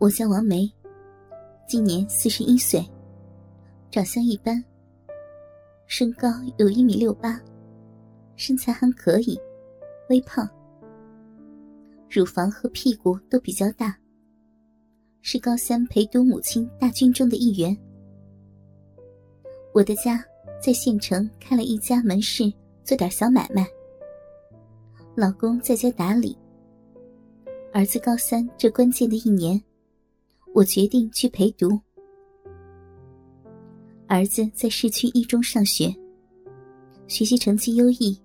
我叫王梅，今年四十一岁，长相一般，身高有一米六八，身材还可以，微胖，乳房和屁股都比较大，是高三陪读母亲大军中的一员。我的家在县城开了一家门市，做点小买卖，老公在家打理。儿子高三这关键的一年。我决定去陪读。儿子在市区一中上学，学习成绩优异，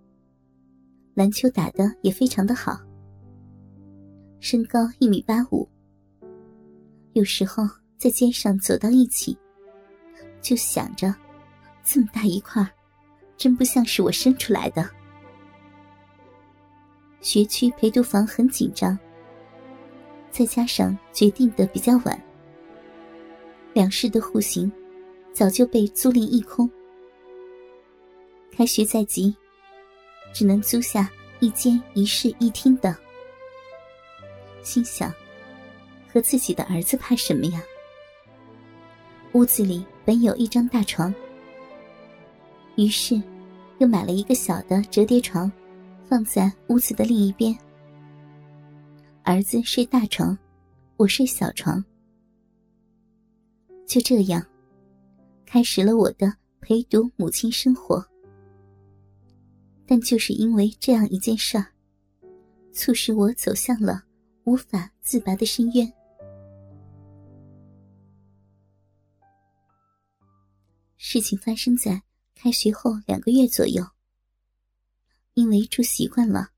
篮球打的也非常的好，身高一米八五。有时候在街上走到一起，就想着，这么大一块真不像是我生出来的。学区陪读房很紧张。再加上决定的比较晚，两室的户型早就被租赁一空。开学在即，只能租下一间一室一厅的。心想，和自己的儿子怕什么呀？屋子里本有一张大床，于是又买了一个小的折叠床，放在屋子的另一边。儿子睡大床，我睡小床。就这样，开始了我的陪读母亲生活。但就是因为这样一件事儿，促使我走向了无法自拔的深渊。事情发生在开学后两个月左右，因为住习惯了。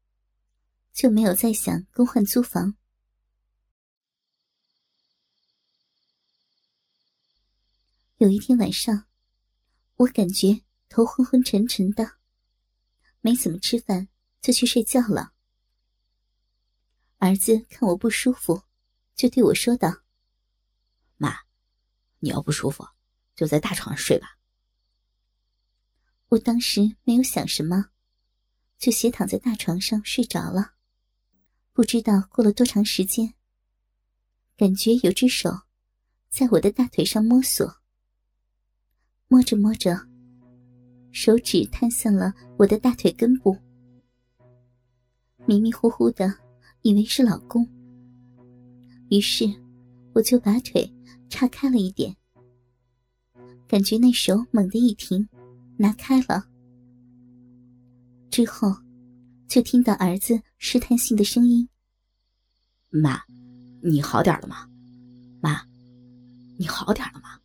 就没有再想更换租房。有一天晚上，我感觉头昏昏沉沉的，没怎么吃饭，就去睡觉了。儿子看我不舒服，就对我说道：“妈，你要不舒服，就在大床上睡吧。”我当时没有想什么，就斜躺在大床上睡着了。不知道过了多长时间，感觉有只手在我的大腿上摸索，摸着摸着，手指探向了我的大腿根部。迷迷糊糊的，以为是老公，于是我就把腿岔开了一点，感觉那手猛地一停，拿开了，之后。就听到儿子试探性的声音：“妈，你好点了吗？妈，你好点了吗？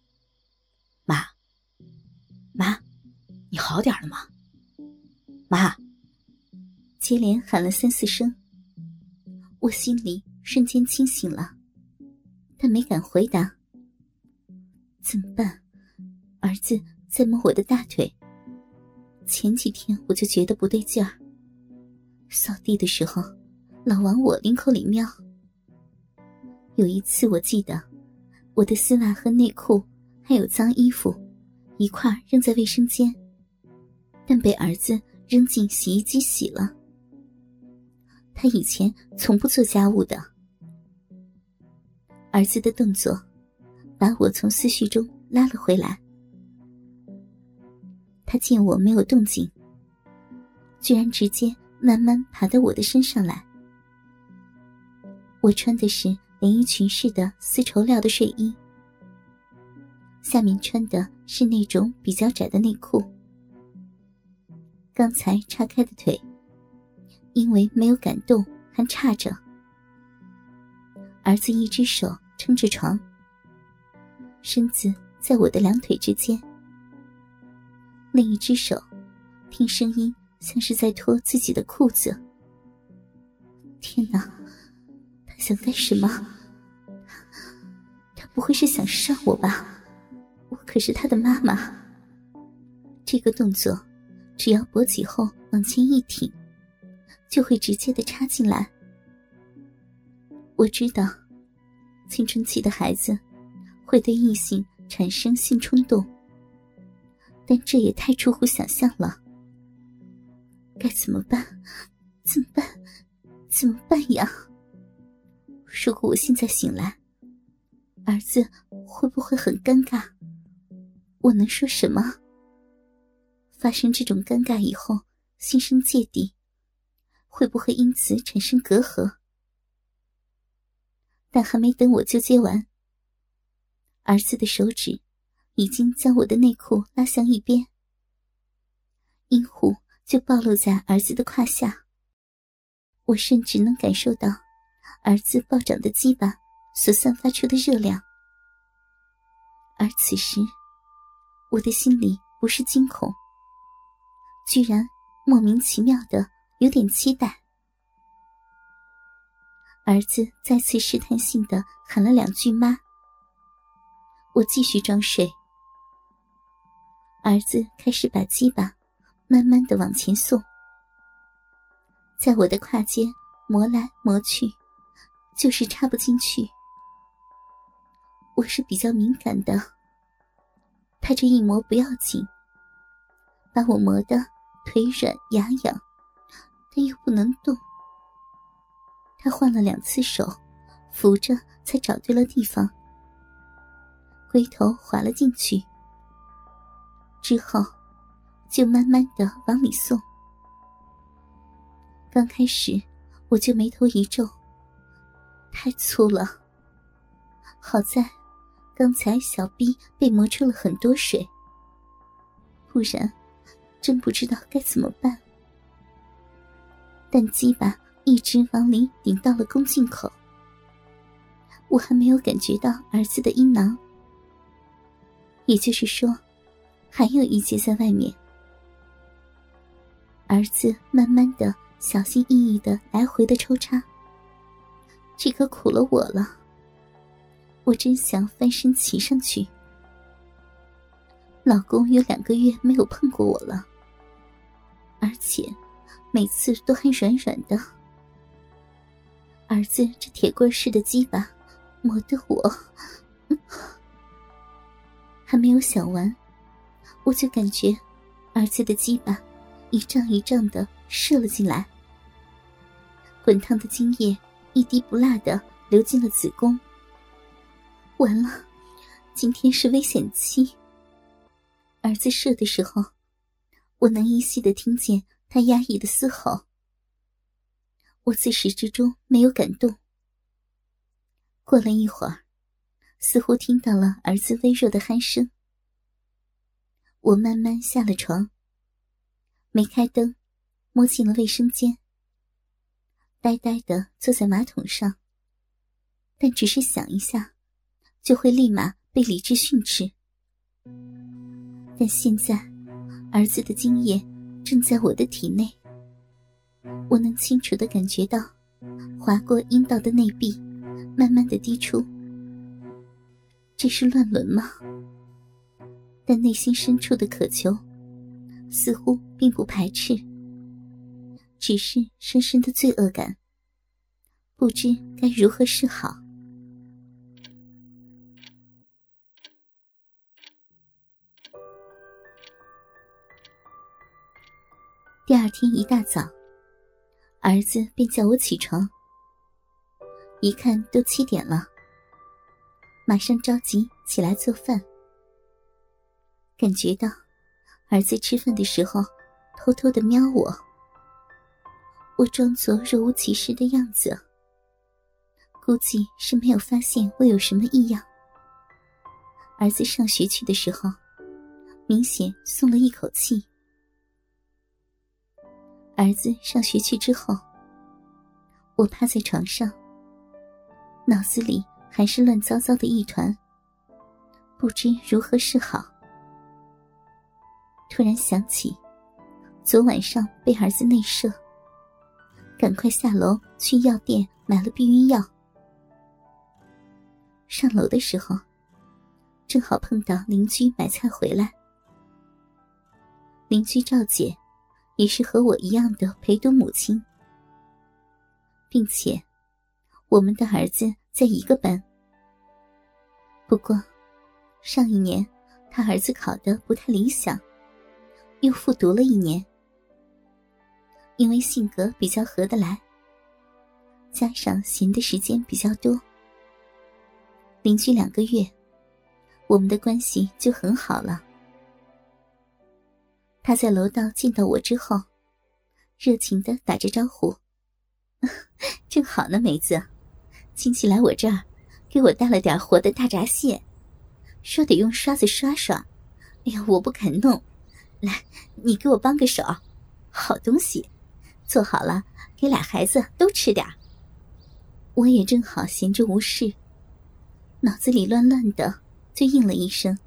妈，妈，你好点了吗？妈。”接连喊了三四声，我心里瞬间清醒了，但没敢回答。怎么办？儿子在摸我的大腿。前几天我就觉得不对劲儿。扫地的时候，老往我领口里瞄。有一次，我记得我的丝袜和内裤还有脏衣服一块扔在卫生间，但被儿子扔进洗衣机洗了。他以前从不做家务的。儿子的动作把我从思绪中拉了回来。他见我没有动静，居然直接。慢慢爬到我的身上来。我穿的是连衣裙式的丝绸料的睡衣，下面穿的是那种比较窄的内裤。刚才叉开的腿，因为没有感动，还叉着。儿子一只手撑着床，身子在我的两腿之间，另一只手听声音。像是在脱自己的裤子。天哪，他想干什么？他不会是想杀我吧？我可是他的妈妈。这个动作，只要勃起后往前一挺，就会直接的插进来。我知道，青春期的孩子会对异性产生性冲动，但这也太出乎想象了。该怎么办？怎么办？怎么办呀？如果我现在醒来，儿子会不会很尴尬？我能说什么？发生这种尴尬以后，心生芥蒂，会不会因此产生隔阂？但还没等我纠结完，儿子的手指已经将我的内裤拉向一边，阴户就暴露在儿子的胯下。我甚至能感受到儿子暴涨的鸡巴所散发出的热量，而此时我的心里不是惊恐，居然莫名其妙的有点期待。儿子再次试探性的喊了两句“妈”，我继续装睡。儿子开始把鸡巴慢慢的往前送，在我的胯间磨来磨去，就是插不进去。我是比较敏感的，他这一磨不要紧，把我磨得腿软牙痒，但又不能动。他换了两次手，扶着才找对了地方，龟头滑了进去。之后，就慢慢的往里送。刚开始，我就眉头一皱，太粗了。好在，刚才小臂被磨出了很多水，不然，真不知道该怎么办。但鸡巴。一直往里顶到了宫颈口，我还没有感觉到儿子的阴囊，也就是说，还有一节在外面。儿子慢慢的、小心翼翼的来回的抽插，这可苦了我了。我真想翻身骑上去。老公有两个月没有碰过我了，而且每次都还软软的。儿子这铁棍似的鸡巴，磨得我还没有想完，我就感觉儿子的鸡巴一丈一丈的射了进来，滚烫的精液一滴不落的流进了子宫。完了，今天是危险期。儿子射的时候，我能依稀的听见他压抑的嘶吼。我自始至终没有感动。过了一会儿，似乎听到了儿子微弱的鼾声。我慢慢下了床，没开灯，摸进了卫生间，呆呆的坐在马桶上。但只是想一下，就会立马被理智训斥。但现在，儿子的精液正在我的体内。我能清楚的感觉到，划过阴道的内壁，慢慢的滴出。这是乱伦吗？但内心深处的渴求，似乎并不排斥，只是深深的罪恶感，不知该如何是好。第二天一大早。儿子便叫我起床，一看都七点了，马上着急起来做饭。感觉到儿子吃饭的时候偷偷的瞄我，我装作若无其事的样子，估计是没有发现我有什么异样。儿子上学去的时候，明显松了一口气。儿子上学去之后，我趴在床上，脑子里还是乱糟糟的一团，不知如何是好。突然想起，昨晚上被儿子内射，赶快下楼去药店买了避孕药。上楼的时候，正好碰到邻居买菜回来，邻居赵姐。也是和我一样的陪读母亲，并且我们的儿子在一个班。不过，上一年他儿子考的不太理想，又复读了一年。因为性格比较合得来，加上闲的时间比较多，邻居两个月，我们的关系就很好了。他在楼道见到我之后，热情的打着招呼：“ 正好呢，梅子，亲戚来我这儿，给我带了点活的大闸蟹，说得用刷子刷刷。哎呀，我不肯弄，来，你给我帮个手，好东西，做好了给俩孩子都吃点我也正好闲着无事。”脑子里乱乱的，就应了一声：“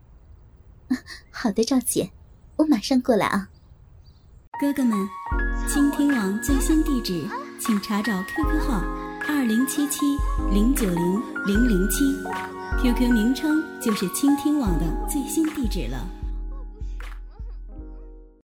好的，赵姐，我马上过来啊。”哥哥们，倾听网最新地址，请查找 QQ 号二零七七零九零零零七，QQ 名称就是倾听网的最新地址了。